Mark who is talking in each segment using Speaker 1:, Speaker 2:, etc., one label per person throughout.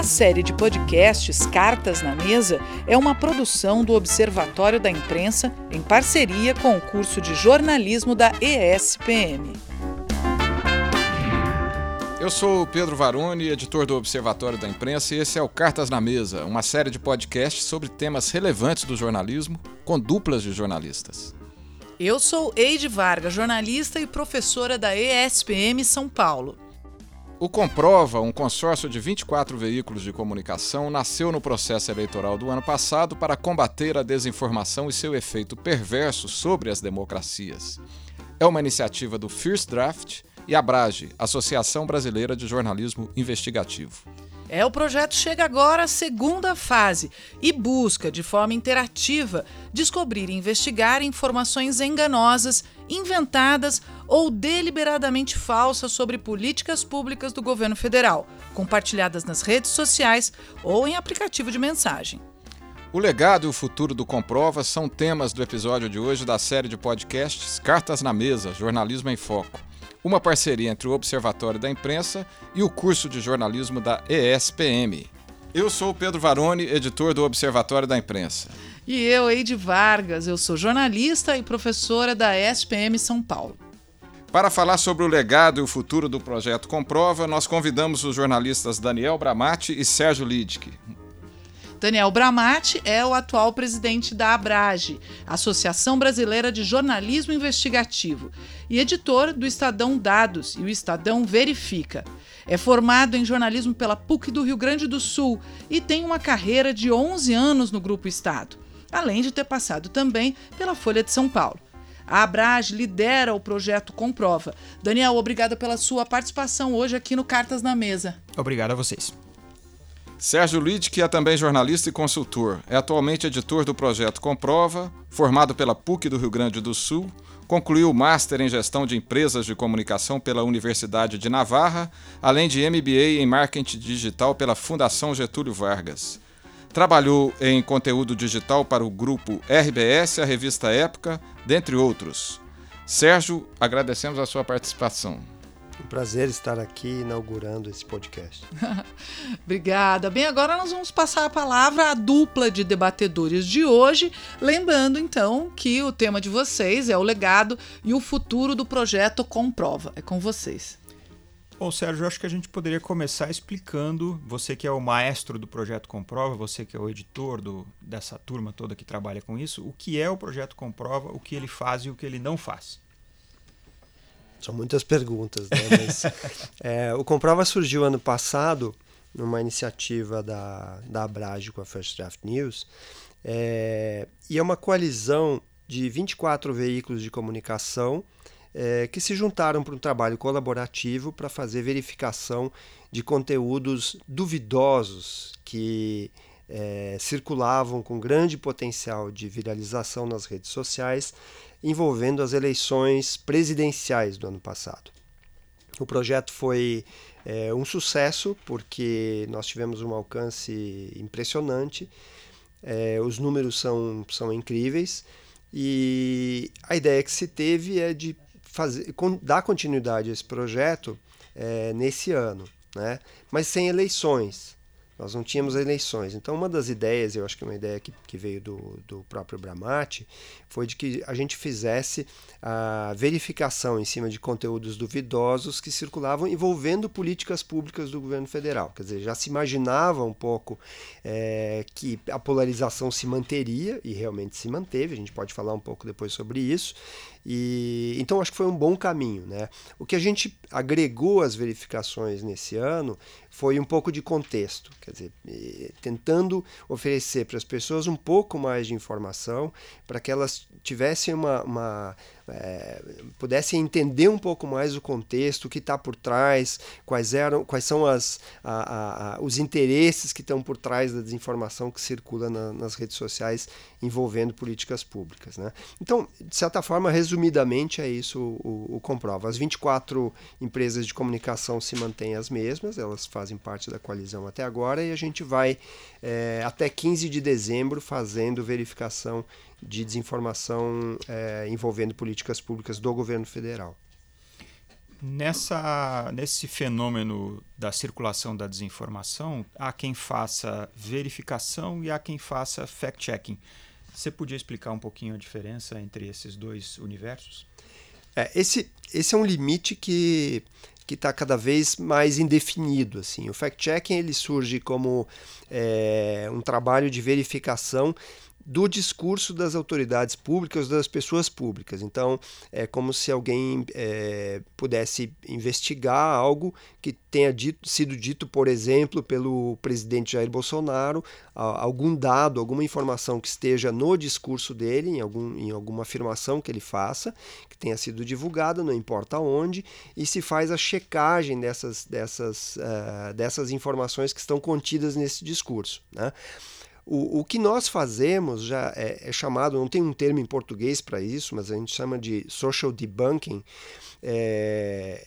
Speaker 1: A série de podcasts Cartas na Mesa é uma produção do Observatório da Imprensa em parceria com o curso de jornalismo da ESPM.
Speaker 2: Eu sou o Pedro Varone, editor do Observatório da Imprensa, e esse é o Cartas na Mesa, uma série de podcasts sobre temas relevantes do jornalismo, com duplas de jornalistas.
Speaker 1: Eu sou Eide Vargas, jornalista e professora da ESPM São Paulo.
Speaker 2: O Comprova, um consórcio de 24 veículos de comunicação, nasceu no processo eleitoral do ano passado para combater a desinformação e seu efeito perverso sobre as democracias. É uma iniciativa do First Draft e a Brage, Associação Brasileira de Jornalismo Investigativo.
Speaker 1: É, o projeto chega agora à segunda fase e busca, de forma interativa, descobrir e investigar informações enganosas, inventadas ou deliberadamente falsas sobre políticas públicas do governo federal, compartilhadas nas redes sociais ou em aplicativo de mensagem.
Speaker 2: O legado e o futuro do Comprova são temas do episódio de hoje da série de podcasts Cartas na Mesa Jornalismo em Foco uma parceria entre o Observatório da Imprensa e o curso de jornalismo da ESPM. Eu sou o Pedro Varone, editor do Observatório da Imprensa.
Speaker 1: E eu, Eide Vargas, eu sou jornalista e professora da ESPM São Paulo.
Speaker 2: Para falar sobre o legado e o futuro do projeto Comprova, nós convidamos os jornalistas Daniel Bramati e Sérgio Lidke.
Speaker 1: Daniel Bramati é o atual presidente da Abrage, Associação Brasileira de Jornalismo Investigativo, e editor do Estadão Dados e o Estadão Verifica. É formado em jornalismo pela PUC do Rio Grande do Sul e tem uma carreira de 11 anos no Grupo Estado, além de ter passado também pela Folha de São Paulo. A Abrage lidera o projeto Comprova. Daniel, obrigada pela sua participação hoje aqui no Cartas na Mesa.
Speaker 3: Obrigado a vocês.
Speaker 2: Sérgio Lid, que é também jornalista e consultor, é atualmente editor do projeto Comprova, formado pela PUC do Rio Grande do Sul, concluiu o Master em Gestão de Empresas de Comunicação pela Universidade de Navarra, além de MBA em Marketing Digital pela Fundação Getúlio Vargas. Trabalhou em conteúdo digital para o grupo RBS, a revista Época, dentre outros. Sérgio, agradecemos a sua participação.
Speaker 4: Um prazer estar aqui inaugurando esse podcast.
Speaker 1: Obrigada. Bem, agora nós vamos passar a palavra à dupla de debatedores de hoje, lembrando então que o tema de vocês é o legado e o futuro do projeto Comprova. É com vocês.
Speaker 3: Bom, Sérgio, acho que a gente poderia começar explicando, você que é o maestro do projeto Comprova, você que é o editor do, dessa turma toda que trabalha com isso, o que é o projeto Comprova, o que ele faz e o que ele não faz.
Speaker 4: São muitas perguntas, né? Mas, é, o Comprova surgiu ano passado numa iniciativa da, da Abrage com a First Draft News é, e é uma coalizão de 24 veículos de comunicação é, que se juntaram para um trabalho colaborativo para fazer verificação de conteúdos duvidosos que é, circulavam com grande potencial de viralização nas redes sociais envolvendo as eleições presidenciais do ano passado. O projeto foi é, um sucesso porque nós tivemos um alcance impressionante, é, os números são, são incríveis e a ideia que se teve é de fazer, dar continuidade a esse projeto é, nesse ano, né? mas sem eleições. Nós não tínhamos eleições. Então, uma das ideias, eu acho que é uma ideia que, que veio do, do próprio Bramati, foi de que a gente fizesse a verificação em cima de conteúdos duvidosos que circulavam envolvendo políticas públicas do governo federal. Quer dizer, já se imaginava um pouco é, que a polarização se manteria, e realmente se manteve, a gente pode falar um pouco depois sobre isso, e, então acho que foi um bom caminho. Né? O que a gente agregou às verificações nesse ano foi um pouco de contexto, quer dizer, tentando oferecer para as pessoas um pouco mais de informação para que elas tivessem uma, uma é, pudessem entender um pouco mais o contexto, o que está por trás, quais eram, quais são as, a, a, os interesses que estão por trás da desinformação que circula na, nas redes sociais envolvendo políticas públicas. Né? Então, de certa forma, resumidamente, é isso o, o, comprova. As 24 empresas de comunicação se mantêm as mesmas, elas fazem parte da coalizão até agora, e a gente vai é, até 15 de dezembro fazendo verificação de desinformação é, envolvendo políticas públicas do governo federal.
Speaker 3: Nessa, nesse fenômeno da circulação da desinformação, há quem faça verificação e há quem faça fact-checking. Você podia explicar um pouquinho a diferença entre esses dois universos?
Speaker 4: É, esse, esse é um limite que que está cada vez mais indefinido. Assim. O fact-checking ele surge como é, um trabalho de verificação do discurso das autoridades públicas, das pessoas públicas. Então, é como se alguém é, pudesse investigar algo que tenha dito, sido dito, por exemplo, pelo presidente Jair Bolsonaro, algum dado, alguma informação que esteja no discurso dele, em, algum, em alguma afirmação que ele faça, que tenha sido divulgada, não importa onde, e se faz a checagem dessas, dessas, uh, dessas informações que estão contidas nesse discurso. Né? O, o que nós fazemos já é, é chamado, não tem um termo em português para isso, mas a gente chama de social debunking. É,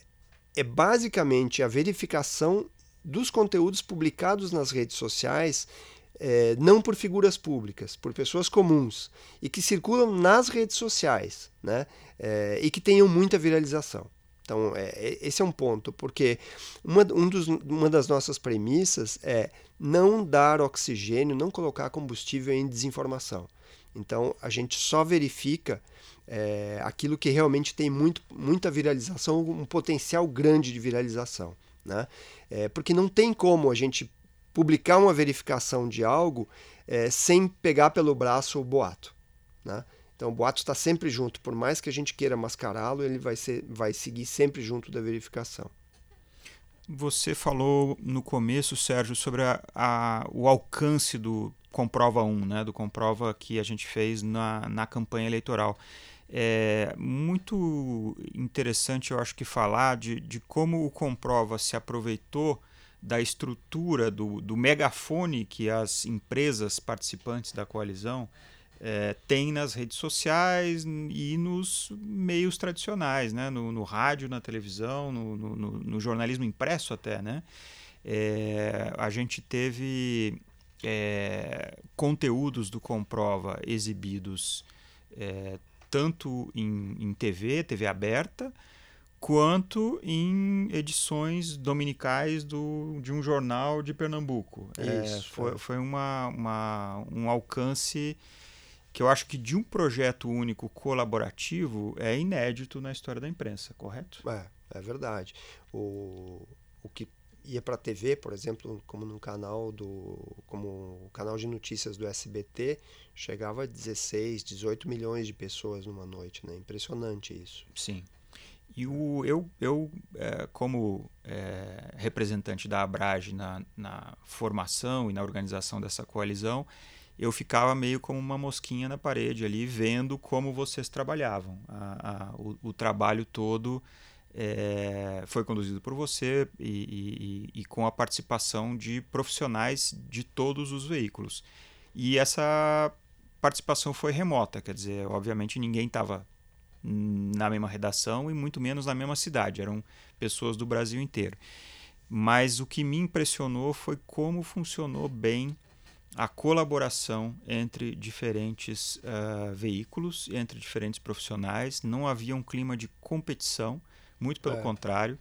Speaker 4: é basicamente a verificação dos conteúdos publicados nas redes sociais é, não por figuras públicas, por pessoas comuns e que circulam nas redes sociais né, é, e que tenham muita viralização. Então, é, é, esse é um ponto, porque uma, um dos, uma das nossas premissas é não dar oxigênio, não colocar combustível em desinformação. Então, a gente só verifica é, aquilo que realmente tem muito, muita viralização, um potencial grande de viralização. Né? É, porque não tem como a gente publicar uma verificação de algo é, sem pegar pelo braço o boato. Né? Então o boato está sempre junto, por mais que a gente queira mascará-lo, ele vai, ser, vai seguir sempre junto da verificação.
Speaker 3: Você falou no começo, Sérgio, sobre a, a, o alcance do Comprova 1, né, do Comprova que a gente fez na, na campanha eleitoral. É muito interessante, eu acho que, falar de, de como o Comprova se aproveitou da estrutura do, do megafone que as empresas participantes da coalizão é, tem nas redes sociais e nos meios tradicionais, né? no, no rádio, na televisão, no, no, no, jornalismo impresso até. Né? É, a gente teve é, conteúdos do Comprova exibidos é, tanto em, em TV, TV aberta, quanto em edições dominicais do, de um jornal de Pernambuco. É, Isso, foi, foi uma, uma, um alcance que eu acho que de um projeto único colaborativo é inédito na história da imprensa, correto?
Speaker 4: É, é verdade. O, o que ia para a TV, por exemplo, como no canal do como o canal de notícias do SBT, chegava a 16, 18 milhões de pessoas numa noite, né? Impressionante isso.
Speaker 3: Sim. E o, eu, eu é, como é, representante da Abrage na, na formação e na organização dessa coalizão, eu ficava meio como uma mosquinha na parede ali, vendo como vocês trabalhavam. A, a, o, o, trabalho todo é, foi conduzido por você e, e, e, com a participação de profissionais de todos os veículos. E essa participação foi remota, quer dizer, obviamente ninguém estava na mesma redação e muito menos na mesma cidade, eram pessoas do Brasil inteiro. Mas o que me impressionou foi como funcionou bem a colaboração entre diferentes uh, veículos, entre diferentes profissionais. Não havia um clima de competição, muito pelo é. contrário.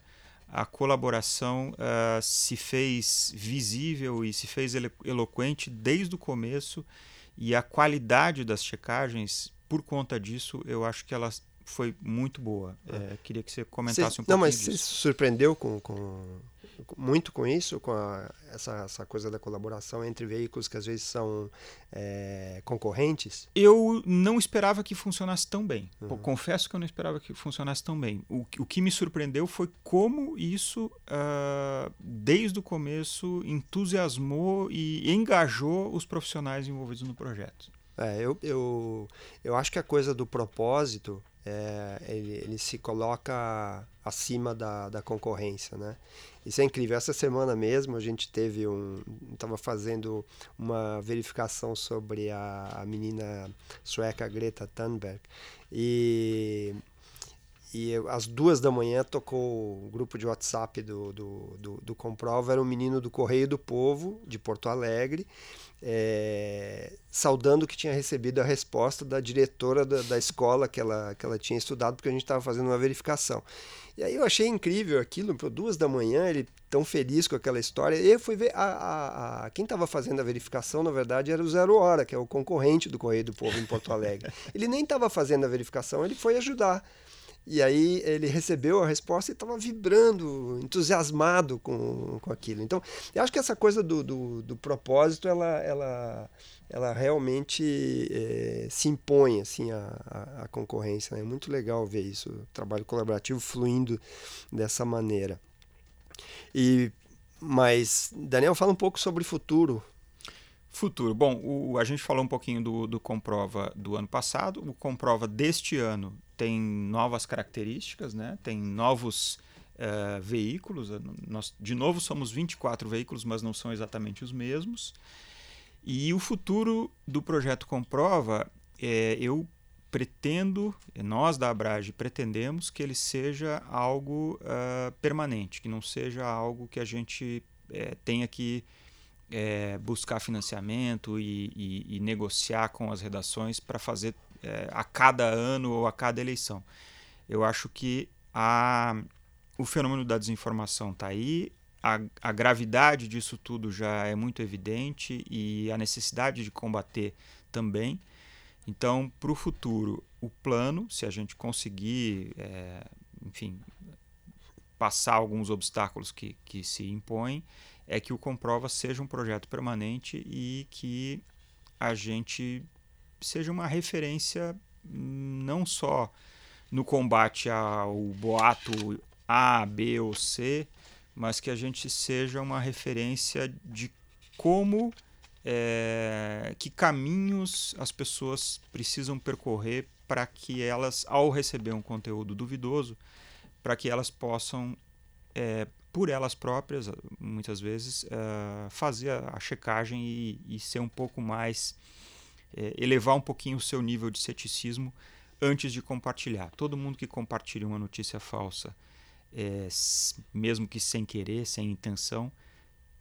Speaker 3: A colaboração uh, se fez visível e se fez elo eloquente desde o começo, e a qualidade das checagens, por conta disso, eu acho que ela foi muito boa. É, é queria que você comentasse um pouco. Não,
Speaker 4: mas
Speaker 3: disso.
Speaker 4: você se surpreendeu com, com muito com isso, com a, essa, essa coisa da colaboração entre veículos que às vezes são é, concorrentes?
Speaker 3: Eu não esperava que funcionasse tão bem. Uhum. Confesso que eu não esperava que funcionasse tão bem. O, o que me surpreendeu foi como isso, uh, desde o começo, entusiasmou e engajou os profissionais envolvidos no projeto.
Speaker 4: É, eu, eu, eu acho que a coisa do propósito é, ele, ele se coloca acima da, da concorrência, né? Isso é incrível. Essa semana mesmo a gente teve um, estava fazendo uma verificação sobre a, a menina sueca Greta Thunberg e e às duas da manhã tocou o grupo de WhatsApp do, do, do, do Comprova, era um menino do Correio do Povo, de Porto Alegre, é, saudando que tinha recebido a resposta da diretora da, da escola que ela, que ela tinha estudado, porque a gente estava fazendo uma verificação. E aí eu achei incrível aquilo, por duas da manhã, ele tão feliz com aquela história. E eu fui ver, a, a, a quem estava fazendo a verificação, na verdade, era o Zero Hora, que é o concorrente do Correio do Povo em Porto Alegre. Ele nem estava fazendo a verificação, ele foi ajudar. E aí ele recebeu a resposta e estava vibrando, entusiasmado com, com aquilo. Então, eu acho que essa coisa do, do, do propósito, ela, ela, ela realmente é, se impõe assim, à, à, concorrência. Né? É muito legal ver isso, o trabalho colaborativo fluindo dessa maneira. E, mas, Daniel, fala um pouco sobre futuro.
Speaker 3: Futuro. Bom, o, a gente falou um pouquinho do, do Comprova do ano passado. O Comprova deste ano tem novas características, né? tem novos uh, veículos. Nós, de novo, somos 24 veículos, mas não são exatamente os mesmos. E o futuro do projeto Comprova, é, eu pretendo, nós da Abrage pretendemos que ele seja algo uh, permanente, que não seja algo que a gente é, tenha que é, buscar financiamento e, e, e, negociar com as redações para fazer é, a cada ano ou a cada eleição. Eu acho que a, o fenômeno da desinformação está aí, a, a gravidade disso tudo já é muito evidente e a necessidade de combater também. Então, para o futuro, o plano, se a gente conseguir, é, enfim, passar alguns obstáculos que, que se impõem, é que o Comprova seja um projeto permanente e que a gente seja uma referência não só no combate ao boato A, B ou C, mas que a gente seja uma referência de como, é, que caminhos as pessoas precisam percorrer para que elas, ao receber um conteúdo duvidoso, para que elas possam, é, por elas próprias, muitas vezes, é, fazer a, checagem e, e ser um pouco mais é, elevar um pouquinho o seu nível de ceticismo antes de compartilhar. Todo mundo que compartilha uma notícia falsa, é, mesmo que sem querer, sem intenção,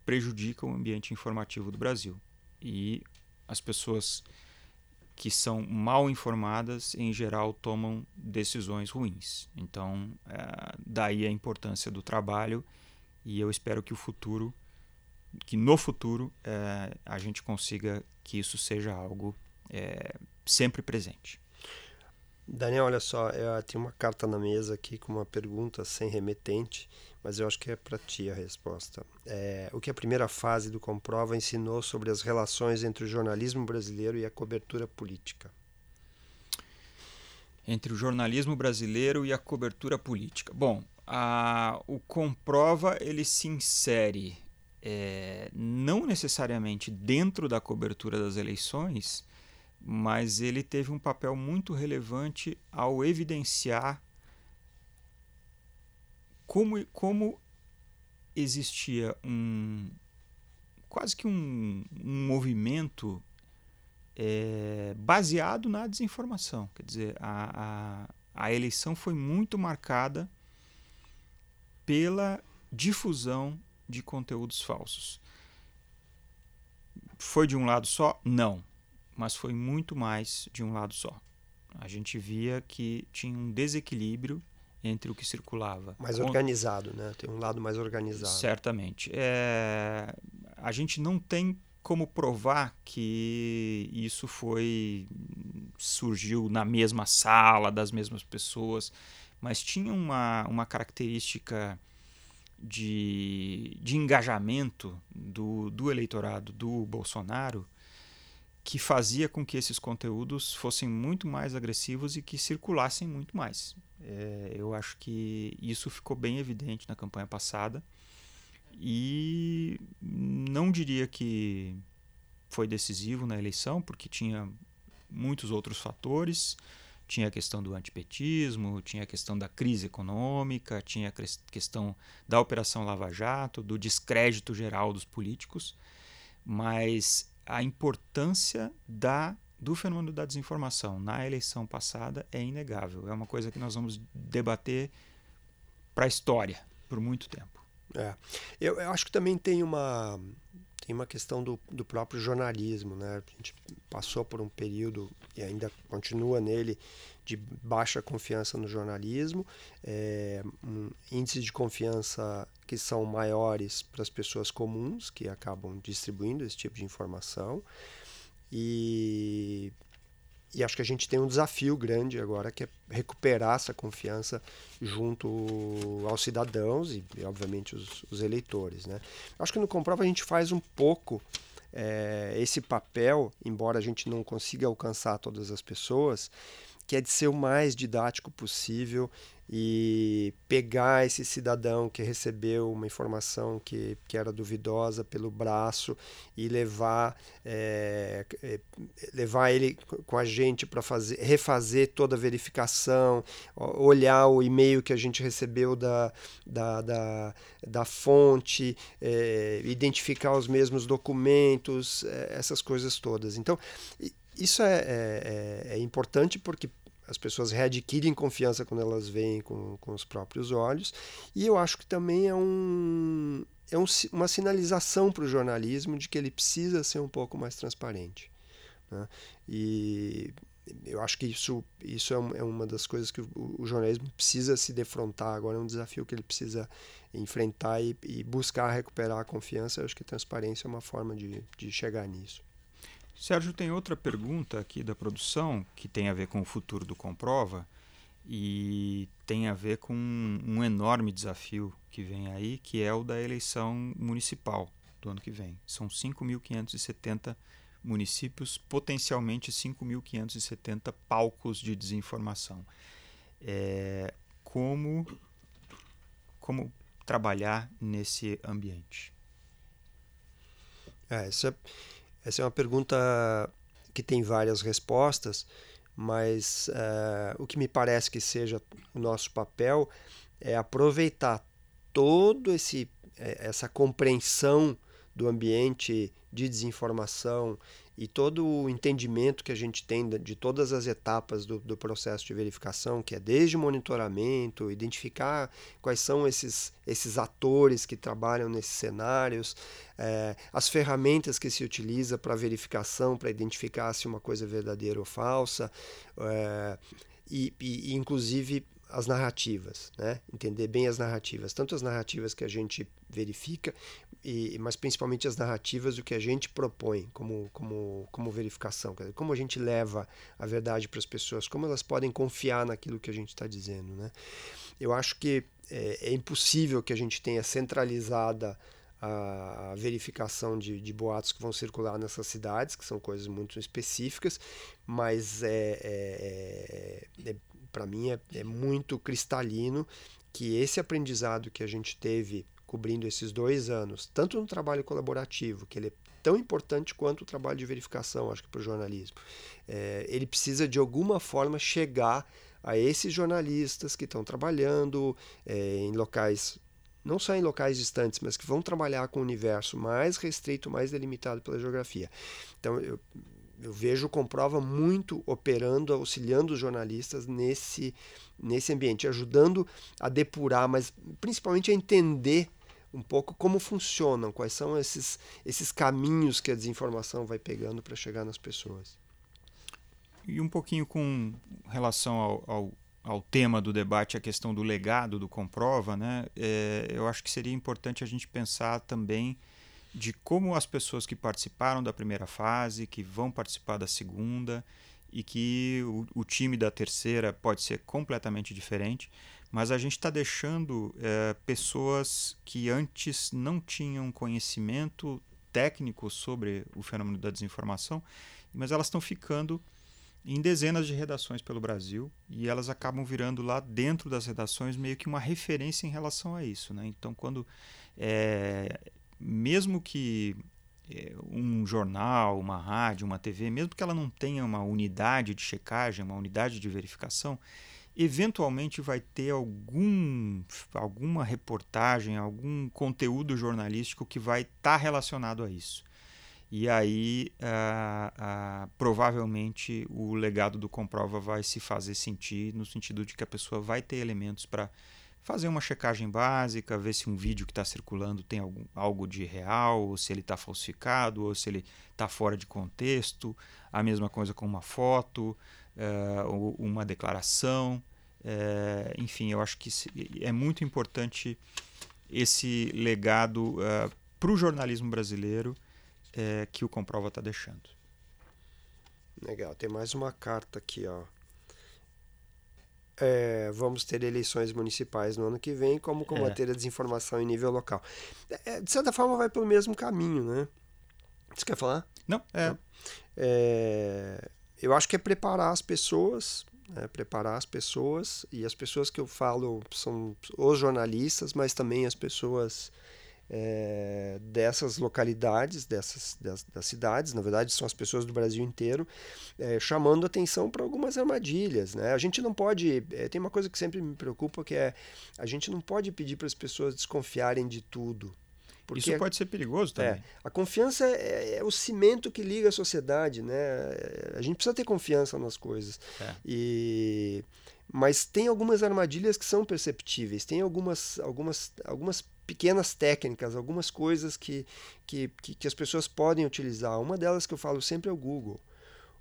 Speaker 3: prejudica o ambiente informativo do Brasil. E as pessoas que são mal informadas, em geral, tomam decisões ruins. Então, é, daí a importância do trabalho e eu espero que o futuro que no futuro é, a gente consiga que isso seja algo é, sempre presente.
Speaker 4: Daniel, olha só, eu tenho uma carta na mesa aqui com uma pergunta sem remetente, mas eu acho que é para ti a resposta. É, o que a primeira fase do Comprova ensinou sobre as relações entre o jornalismo brasileiro e a cobertura política?
Speaker 3: Entre o jornalismo brasileiro e a cobertura política. Bom, a, o Comprova ele se insere é, não necessariamente dentro da cobertura das eleições, mas ele teve um papel muito relevante ao evidenciar como, como existia um quase que um, um movimento é, baseado na desinformação. Quer dizer, a, a, a eleição foi muito marcada pela difusão de conteúdos falsos. Foi de um lado só? Não, mas foi muito mais de um lado só. A gente via que tinha um desequilíbrio entre o que circulava.
Speaker 4: Mais organizado, né? Tem um lado mais organizado.
Speaker 3: Certamente. É... A gente não tem como provar que isso foi surgiu na mesma sala das mesmas pessoas, mas tinha uma, uma característica de, de engajamento do, do eleitorado do Bolsonaro que fazia com que esses conteúdos fossem muito mais agressivos e que circulassem muito mais. É, eu acho que isso ficou bem evidente na campanha passada e não diria que foi decisivo na eleição, porque tinha muitos outros fatores. Tinha a questão do antipetismo, tinha a questão da crise econômica, tinha a questão da Operação Lava Jato, do descrédito geral dos políticos, mas a importância da do fenômeno da desinformação na eleição passada é inegável. É uma coisa que nós vamos debater para a história por muito tempo.
Speaker 4: É. Eu, eu, acho que também tem uma tem uma questão do, do próprio jornalismo, né? A gente passou por um período e ainda continua nele de baixa confiança no jornalismo, é, um índices de confiança que são maiores para as pessoas comuns que acabam distribuindo esse tipo de informação. E, e acho que a gente tem um desafio grande agora, que é recuperar essa confiança junto aos cidadãos e, e obviamente, os, os, eleitores. Né? Acho que no Comprova a gente faz um pouco é, esse papel, embora a gente não consiga alcançar todas as pessoas, que é de ser o mais didático possível e pegar esse cidadão que recebeu uma informação que, que era duvidosa pelo braço e levar é, levar ele com a gente para fazer refazer toda a verificação olhar o e-mail que a gente recebeu da, da, da, da fonte é, identificar os mesmos documentos é, essas coisas todas. Então isso é, é, é importante porque as pessoas readquirem confiança quando elas veem com, com os próprios olhos. E eu acho que também é, um, é um, uma sinalização para o jornalismo de que ele precisa ser um pouco mais transparente. Né? E eu acho que isso, isso é, é uma das coisas que o, jornalismo precisa se defrontar agora, é um desafio que ele precisa enfrentar e, e buscar recuperar a confiança. Eu acho que transparência é uma forma de, de chegar nisso.
Speaker 3: Sérgio, tem outra pergunta aqui da produção que tem a ver com o futuro do Comprova e tem a ver com um enorme desafio que vem aí, que é o da eleição municipal do ano que vem. São 5.570 municípios, potencialmente 5.570 palcos de desinformação. É, como, como trabalhar nesse ambiente?
Speaker 4: É, é essa é uma pergunta que tem várias respostas, mas uh, o que me parece que seja o nosso papel é aproveitar todo esse eh, essa compreensão do ambiente de desinformação e todo o entendimento que a gente tem de todas as etapas do, do processo de verificação, que é desde monitoramento, identificar quais são esses, esses atores que trabalham nesses cenários, é, as ferramentas que se utiliza para verificação, para identificar se uma coisa é verdadeira ou falsa, é, e, e inclusive as narrativas, né? entender bem as narrativas, tanto as narrativas que a gente verifica, e, mas principalmente as narrativas do que a gente propõe como, como, como verificação, dizer, como a gente leva a verdade para as pessoas, como elas podem confiar naquilo que a gente está dizendo. Né? Eu acho que é, é, impossível que a gente tenha centralizada a, a verificação de, de, boatos que vão circular nessas cidades, que são coisas muito específicas, mas é, é, é, é para mim é, é muito cristalino que esse aprendizado que a gente teve cobrindo esses dois anos, tanto no trabalho colaborativo, que ele é tão importante quanto o trabalho de verificação, acho que para o jornalismo, é, ele precisa de alguma forma chegar a esses jornalistas que estão trabalhando é, em locais não só em locais distantes, mas que vão trabalhar com o universo mais restrito, mais delimitado pela geografia. Então, eu, eu vejo comprova muito operando, auxiliando os jornalistas nesse, nesse ambiente, ajudando a depurar, mas principalmente a entender um pouco como funcionam, quais são esses, esses caminhos que a desinformação vai pegando para chegar nas pessoas.
Speaker 3: E um pouquinho com relação ao, ao, ao, tema do debate, a questão do legado do Comprova, né? É, eu acho que seria importante a gente pensar também de como as pessoas que participaram da primeira fase, que vão participar da segunda e que o, o time da terceira pode ser completamente diferente, mas a gente está deixando é, pessoas que antes não tinham conhecimento técnico sobre o fenômeno da desinformação, mas elas estão ficando em dezenas de redações pelo Brasil e elas acabam virando lá dentro das redações meio que uma referência em relação a isso. Né? Então, quando é, mesmo que um jornal, uma rádio, uma TV, mesmo que ela não tenha uma unidade de checagem, uma unidade de verificação, eventualmente vai ter algum, alguma reportagem, algum conteúdo jornalístico que vai estar tá relacionado a isso. E aí, provavelmente, o legado do Comprova vai se fazer sentir, no sentido de que a pessoa vai ter elementos para fazer uma checagem básica, ver se um vídeo que está circulando tem algum, algo de real, ou se ele está falsificado, ou se ele está fora de contexto. A mesma coisa com uma foto, uh, uma declaração. Uh, enfim, eu acho que é muito importante esse legado uh, eh, para o jornalismo brasileiro que o Comprova está deixando.
Speaker 4: Legal, tem mais uma carta aqui, ó é, vamos ter eleições municipais no ano que vem, como combater é. a desinformação em nível local. É, de certa forma, vai pelo mesmo caminho, né? Você quer falar?
Speaker 3: Não. É.
Speaker 4: é eu acho que é preparar as pessoas, né? preparar as pessoas, e as pessoas que eu falo são os jornalistas, mas também as pessoas é, dessas localidades, dessas das, das, cidades, na verdade são as pessoas do Brasil inteiro, é, chamando atenção para algumas armadilhas. Né? A gente não pode. É, tem uma coisa que sempre me preocupa que é a gente não pode pedir para as pessoas desconfiarem de tudo.
Speaker 3: Isso pode ser perigoso também.
Speaker 4: É, a confiança é, é, o cimento que liga a sociedade, né? A gente precisa ter confiança nas coisas. É. E mas tem algumas armadilhas que são perceptíveis, tem algumas, algumas, algumas pequenas técnicas, algumas coisas que, que, que, as pessoas podem utilizar. Uma delas que eu falo sempre é o Google.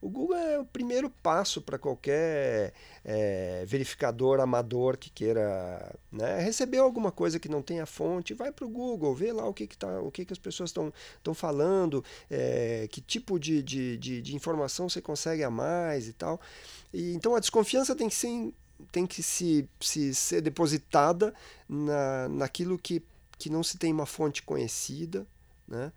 Speaker 4: O Google é o primeiro passo para qualquer é, verificador amador que queira né, receber alguma coisa que não tenha fonte, vai para o Google, vê lá o que, que, tá, o que, que as pessoas estão falando, é, que tipo de, de, de, de, informação você consegue a mais e tal. E, então a desconfiança tem que ser, tem que se, se ser depositada na, naquilo que que não se tem uma fonte conhecida, né?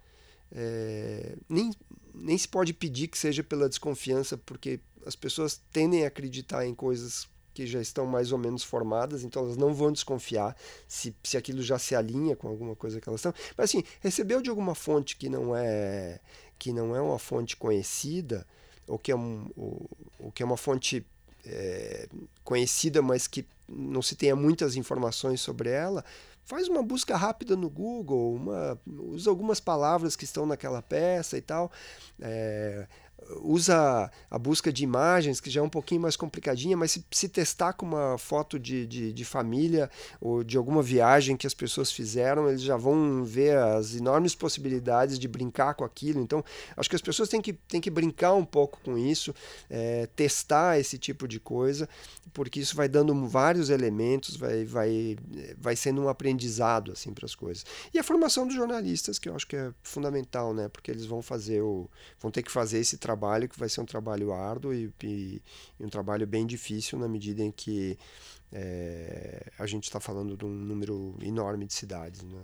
Speaker 4: É, nem, nem se pode pedir que seja pela desconfiança, porque as pessoas tendem a acreditar em coisas que já estão mais ou menos formadas, então elas não vão desconfiar se, se aquilo já se alinha com alguma coisa que elas estão. Mas assim, recebeu de alguma fonte que não é que não é uma fonte conhecida, ou que é, um, ou, ou que é uma fonte é, conhecida, mas que não se tenha muitas informações sobre ela, faz uma busca rápida no Google, uma, usa algumas palavras que estão naquela peça e tal. É, usa a busca de imagens, que já é um pouquinho mais complicadinha, mas se, se testar com uma foto de, de, de, família ou de alguma viagem que as pessoas fizeram, eles já vão ver as enormes possibilidades de brincar com aquilo. Então, acho que as pessoas têm que, têm que brincar um pouco com isso, é, testar esse tipo de coisa, porque isso vai dando vários elementos, vai, vai, vai sendo um aprendizado assim para as coisas. E a formação dos jornalistas, que eu acho que é fundamental, né? porque eles vão fazer o, vão ter que fazer esse trabalho trabalho que vai ser um trabalho árduo e, e, e um trabalho bem difícil na medida em que é, a gente está falando de um número enorme de cidades. Né?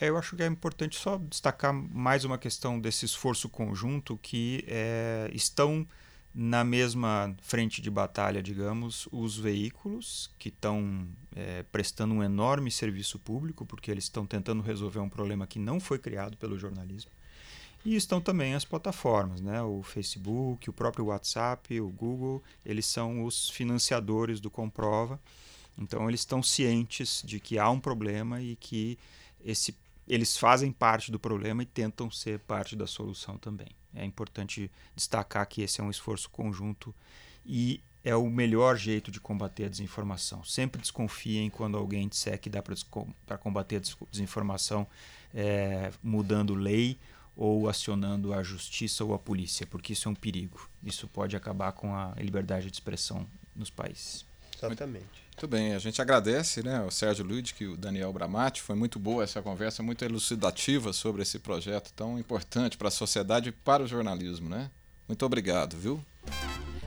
Speaker 3: É, eu acho que é importante só destacar mais uma questão desse esforço conjunto que é, estão na mesma frente de batalha, digamos, os veículos que estão é, prestando um enorme serviço público, porque eles estão tentando resolver um problema que não foi criado pelo jornalismo. E estão também as plataformas, né? o Facebook, o próprio WhatsApp, o Google, eles são os financiadores do Comprova. Então eles estão cientes de que há um problema e que esse, eles fazem parte do problema e tentam ser parte da solução também. É importante destacar que esse é um esforço conjunto e é o melhor jeito de combater a desinformação. Sempre desconfiem quando alguém disser que dá para combater a desinformação é, mudando lei ou acionando a justiça ou a polícia, porque isso é um perigo. Isso pode acabar com a liberdade de expressão nos países.
Speaker 4: Exatamente.
Speaker 2: Muito bem, a gente agradece né, o Sérgio Ludic e o Daniel Bramati. Foi muito boa essa conversa, muito elucidativa sobre esse projeto tão importante para a sociedade e para o jornalismo. Né? Muito obrigado, viu?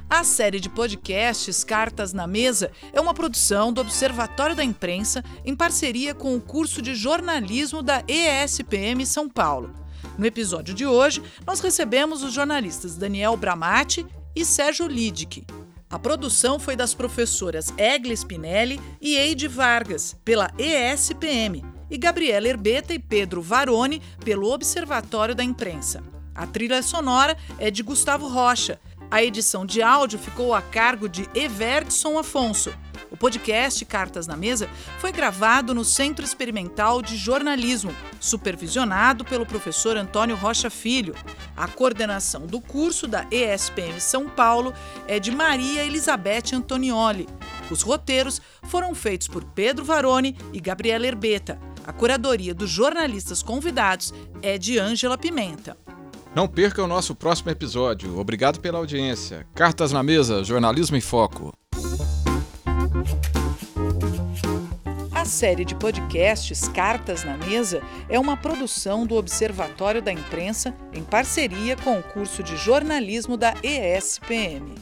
Speaker 1: A série de podcasts Cartas na Mesa é uma produção do Observatório da Imprensa em parceria com o curso de jornalismo da ESPM São Paulo. No episódio de hoje, nós recebemos os jornalistas Daniel Bramati e Sérgio Lidic. A produção foi das professoras Egli Spinelli e Eide Vargas, pela ESPM, e Gabriela Herbeta e Pedro Varone, pelo Observatório da Imprensa. A trilha sonora é de Gustavo Rocha, A edição de áudio ficou a cargo de Evertson Afonso. O podcast Cartas na Mesa foi gravado no Centro Experimental de Jornalismo, supervisionado pelo professor Antônio Rocha Filho. A coordenação do curso da ESPM São Paulo é de Maria Elizabeth Antonioli. Os roteiros foram feitos por Pedro Varone e Gabriela Herbeta. A curadoria dos jornalistas convidados é de Ângela Pimenta.
Speaker 2: Não perca o nosso próximo episódio. Obrigado pela audiência. Cartas na Mesa, Jornalismo em Foco.
Speaker 1: A série de podcasts Cartas na Mesa é uma produção do Observatório da Imprensa em parceria com o curso de jornalismo da ESPM.